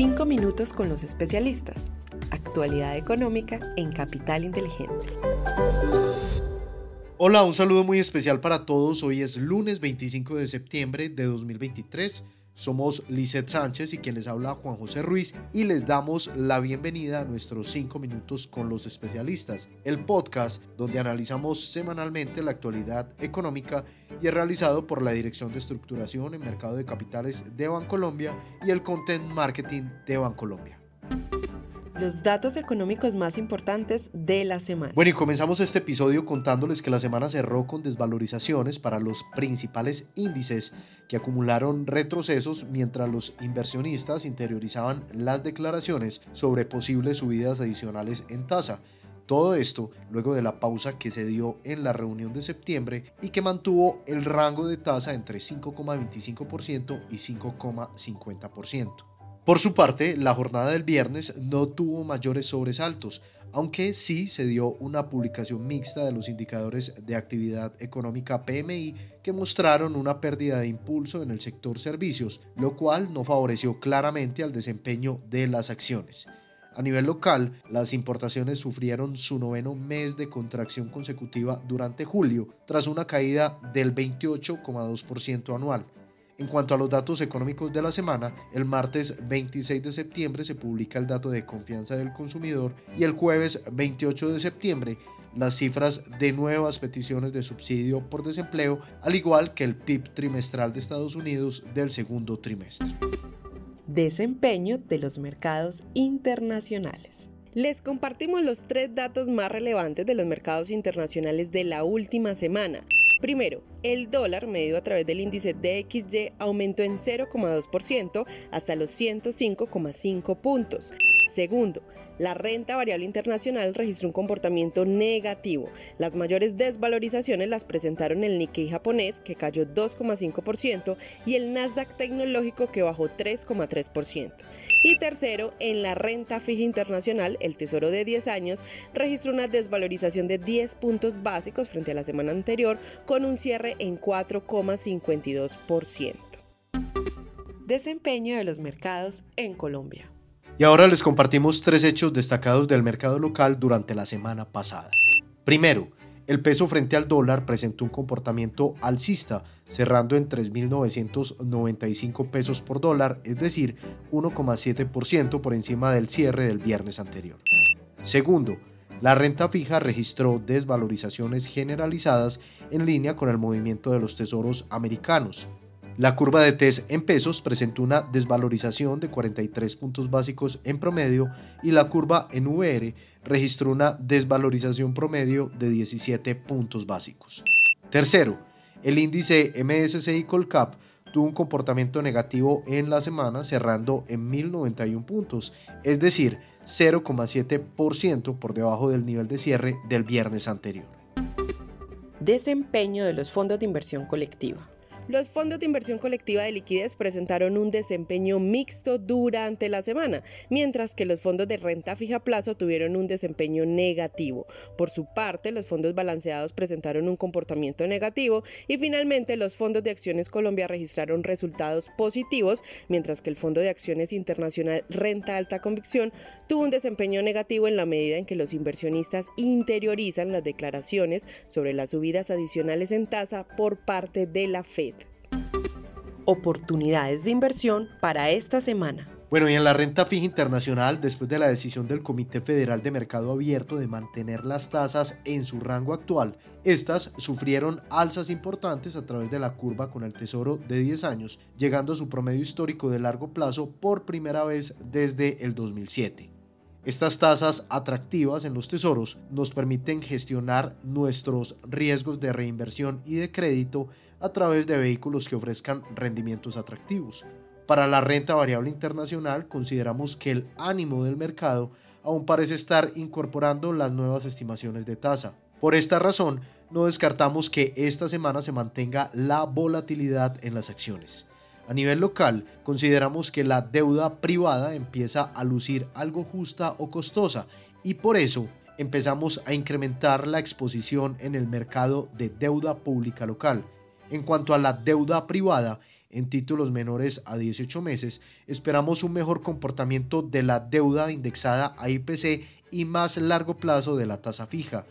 Cinco minutos con los especialistas. Actualidad económica en Capital Inteligente. Hola, un saludo muy especial para todos. Hoy es lunes 25 de septiembre de 2023. Somos Lizeth Sánchez y quien les habla Juan José Ruiz y les damos la bienvenida a nuestros 5 minutos con los especialistas, el podcast donde analizamos semanalmente la actualidad económica y es realizado por la Dirección de Estructuración en Mercado de Capitales de Bancolombia y el Content Marketing de Bancolombia los datos económicos más importantes de la semana. Bueno, y comenzamos este episodio contándoles que la semana cerró con desvalorizaciones para los principales índices que acumularon retrocesos mientras los inversionistas interiorizaban las declaraciones sobre posibles subidas adicionales en tasa. Todo esto luego de la pausa que se dio en la reunión de septiembre y que mantuvo el rango de tasa entre 5,25% y 5,50%. Por su parte, la jornada del viernes no tuvo mayores sobresaltos, aunque sí se dio una publicación mixta de los indicadores de actividad económica PMI que mostraron una pérdida de impulso en el sector servicios, lo cual no favoreció claramente al desempeño de las acciones. A nivel local, las importaciones sufrieron su noveno mes de contracción consecutiva durante julio, tras una caída del 28,2% anual. En cuanto a los datos económicos de la semana, el martes 26 de septiembre se publica el dato de confianza del consumidor y el jueves 28 de septiembre las cifras de nuevas peticiones de subsidio por desempleo, al igual que el PIB trimestral de Estados Unidos del segundo trimestre. Desempeño de los mercados internacionales. Les compartimos los tres datos más relevantes de los mercados internacionales de la última semana. Primero, el dólar medido a través del índice DXY aumentó en 0,2% hasta los 105,5 puntos. Segundo, la renta variable internacional registró un comportamiento negativo. Las mayores desvalorizaciones las presentaron el Nikkei japonés, que cayó 2,5%, y el Nasdaq tecnológico, que bajó 3,3%. Y tercero, en la renta fija internacional, el Tesoro de 10 años registró una desvalorización de 10 puntos básicos frente a la semana anterior, con un cierre en 4,52%. Desempeño de los mercados en Colombia. Y ahora les compartimos tres hechos destacados del mercado local durante la semana pasada. Primero, el peso frente al dólar presentó un comportamiento alcista, cerrando en 3.995 pesos por dólar, es decir, 1,7% por encima del cierre del viernes anterior. Segundo, la renta fija registró desvalorizaciones generalizadas en línea con el movimiento de los tesoros americanos. La curva de TES en pesos presentó una desvalorización de 43 puntos básicos en promedio y la curva en VR registró una desvalorización promedio de 17 puntos básicos. Tercero, el índice MSCI Colcap tuvo un comportamiento negativo en la semana cerrando en 1091 puntos, es decir, 0,7% por debajo del nivel de cierre del viernes anterior. Desempeño de los fondos de inversión colectiva. Los fondos de inversión colectiva de liquidez presentaron un desempeño mixto durante la semana, mientras que los fondos de renta fija plazo tuvieron un desempeño negativo. Por su parte, los fondos balanceados presentaron un comportamiento negativo y finalmente los fondos de acciones Colombia registraron resultados positivos, mientras que el fondo de acciones internacional Renta Alta Convicción tuvo un desempeño negativo en la medida en que los inversionistas interiorizan las declaraciones sobre las subidas adicionales en tasa por parte de la Fed oportunidades de inversión para esta semana. Bueno, y en la renta fija internacional, después de la decisión del Comité Federal de Mercado Abierto de mantener las tasas en su rango actual, estas sufrieron alzas importantes a través de la curva con el Tesoro de 10 años, llegando a su promedio histórico de largo plazo por primera vez desde el 2007. Estas tasas atractivas en los tesoros nos permiten gestionar nuestros riesgos de reinversión y de crédito a través de vehículos que ofrezcan rendimientos atractivos. Para la renta variable internacional consideramos que el ánimo del mercado aún parece estar incorporando las nuevas estimaciones de tasa. Por esta razón, no descartamos que esta semana se mantenga la volatilidad en las acciones. A nivel local, consideramos que la deuda privada empieza a lucir algo justa o costosa y por eso empezamos a incrementar la exposición en el mercado de deuda pública local. En cuanto a la deuda privada, en títulos menores a 18 meses, esperamos un mejor comportamiento de la deuda indexada a IPC y más largo plazo de la tasa fija.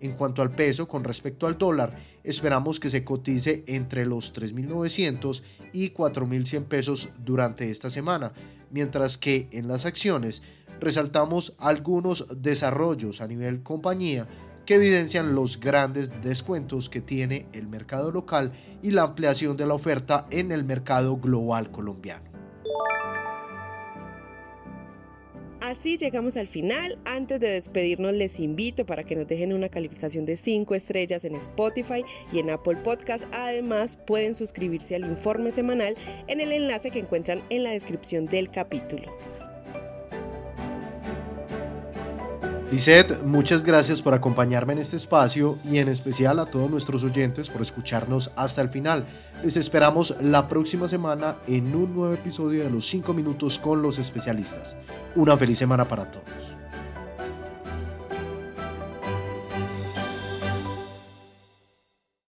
En cuanto al peso con respecto al dólar, esperamos que se cotice entre los 3.900 y 4.100 pesos durante esta semana, mientras que en las acciones resaltamos algunos desarrollos a nivel compañía que evidencian los grandes descuentos que tiene el mercado local y la ampliación de la oferta en el mercado global colombiano. Así llegamos al final. Antes de despedirnos les invito para que nos dejen una calificación de 5 estrellas en Spotify y en Apple Podcast. Además pueden suscribirse al informe semanal en el enlace que encuentran en la descripción del capítulo. Lisette, muchas gracias por acompañarme en este espacio y en especial a todos nuestros oyentes por escucharnos hasta el final. Les esperamos la próxima semana en un nuevo episodio de los 5 minutos con los especialistas. Una feliz semana para todos.